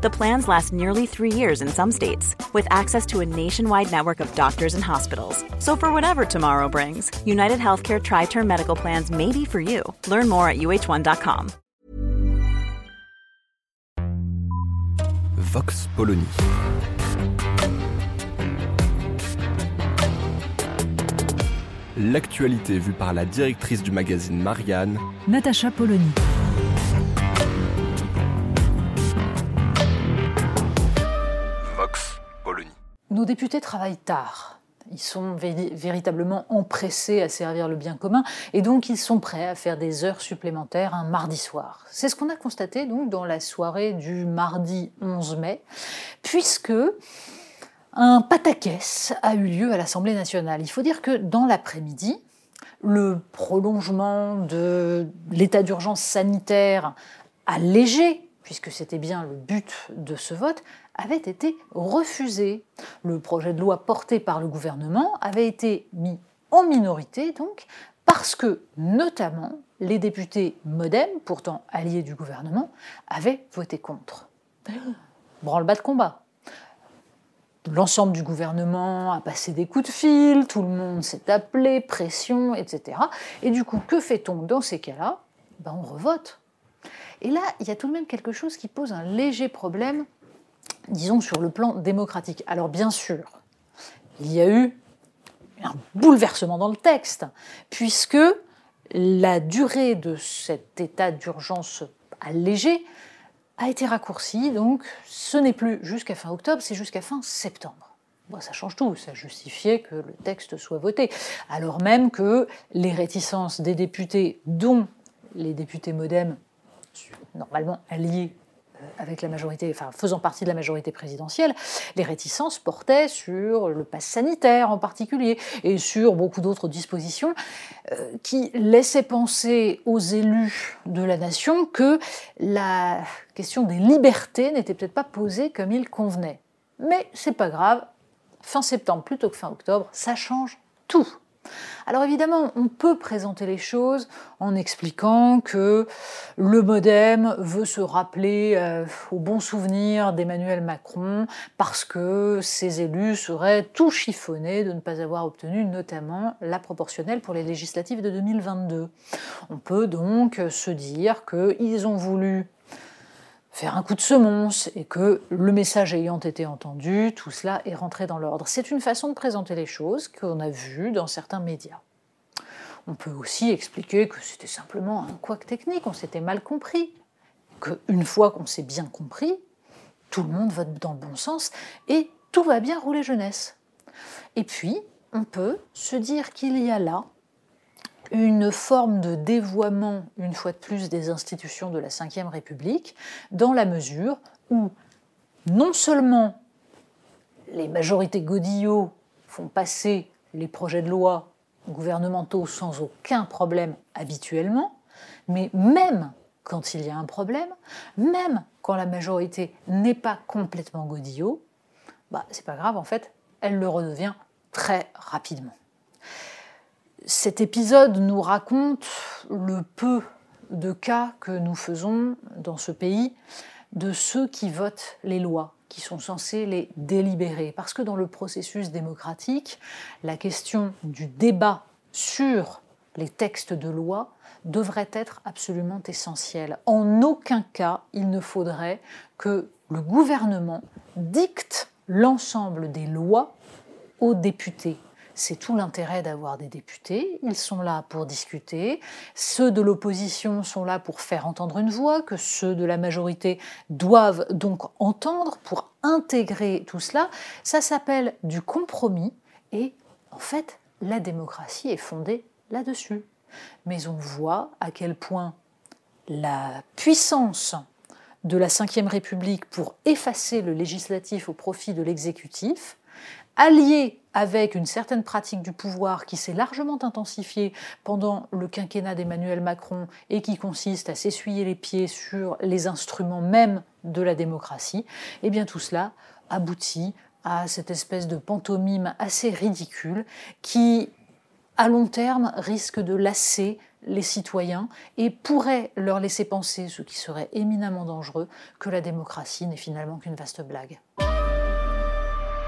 The plans last nearly three years in some states, with access to a nationwide network of doctors and hospitals. So, for whatever tomorrow brings, United Healthcare Tri Term Medical Plans may be for you. Learn more at uh1.com. Vox Polony. L'actualité vue par la directrice du magazine Marianne, Natacha Polony. Nos députés travaillent tard. Ils sont vé- véritablement empressés à servir le bien commun et donc ils sont prêts à faire des heures supplémentaires un mardi soir. C'est ce qu'on a constaté donc dans la soirée du mardi 11 mai, puisque un pataquès a eu lieu à l'Assemblée nationale. Il faut dire que dans l'après-midi, le prolongement de l'état d'urgence sanitaire allégé, puisque c'était bien le but de ce vote, avait été refusé. Le projet de loi porté par le gouvernement avait été mis en minorité, donc, parce que, notamment, les députés modem, pourtant alliés du gouvernement, avaient voté contre. Branle-bas de combat. L'ensemble du gouvernement a passé des coups de fil, tout le monde s'est appelé, pression, etc. Et du coup, que fait-on dans ces cas-là? Ben, On revote. Et là, il y a tout de même quelque chose qui pose un léger problème, disons, sur le plan démocratique. Alors bien sûr, il y a eu un bouleversement dans le texte, puisque la durée de cet état d'urgence allégé a été raccourcie, donc ce n'est plus jusqu'à fin octobre, c'est jusqu'à fin septembre. Ça change tout, ça justifiait que le texte soit voté, alors même que les réticences des députés, dont les députés modem, normalement alliés euh, avec la majorité, enfin faisant partie de la majorité présidentielle, les réticences portaient sur le pass sanitaire en particulier et sur beaucoup d'autres dispositions euh, qui laissaient penser aux élus de la nation que la question des libertés n'était peut-être pas posée comme il convenait. Mais c'est pas grave, fin septembre plutôt que fin octobre, ça change tout. Alors évidemment, on peut présenter les choses en expliquant que le modem veut se rappeler euh, au bon souvenir d'Emmanuel Macron parce que ses élus seraient tout chiffonnés de ne pas avoir obtenu notamment la proportionnelle pour les législatives de 2022. On peut donc se dire qu'ils ont voulu faire un coup de semonce et que le message ayant été entendu, tout cela est rentré dans l'ordre. C'est une façon de présenter les choses qu'on a vu dans certains médias. On peut aussi expliquer que c'était simplement un couac technique, on s'était mal compris, qu'une fois qu'on s'est bien compris, tout le monde vote dans le bon sens et tout va bien rouler jeunesse. Et puis, on peut se dire qu'il y a là une forme de dévoiement, une fois de plus, des institutions de la Ve République, dans la mesure où non seulement les majorités Godillot font passer les projets de loi gouvernementaux sans aucun problème habituellement, mais même quand il y a un problème, même quand la majorité n'est pas complètement Godillot, bah, c'est pas grave, en fait, elle le redevient très rapidement. Cet épisode nous raconte le peu de cas que nous faisons dans ce pays de ceux qui votent les lois, qui sont censés les délibérer. Parce que dans le processus démocratique, la question du débat sur les textes de loi devrait être absolument essentielle. En aucun cas, il ne faudrait que le gouvernement dicte l'ensemble des lois aux députés. C'est tout l'intérêt d'avoir des députés. Ils sont là pour discuter. Ceux de l'opposition sont là pour faire entendre une voix, que ceux de la majorité doivent donc entendre pour intégrer tout cela. Ça s'appelle du compromis et en fait, la démocratie est fondée là-dessus. Mais on voit à quel point la puissance de la Ve République pour effacer le législatif au profit de l'exécutif, alliée avec une certaine pratique du pouvoir qui s'est largement intensifiée pendant le quinquennat d'Emmanuel Macron et qui consiste à s'essuyer les pieds sur les instruments même de la démocratie, eh bien tout cela aboutit à cette espèce de pantomime assez ridicule qui, à long terme, risque de lasser les citoyens et pourrait leur laisser penser, ce qui serait éminemment dangereux, que la démocratie n'est finalement qu'une vaste blague.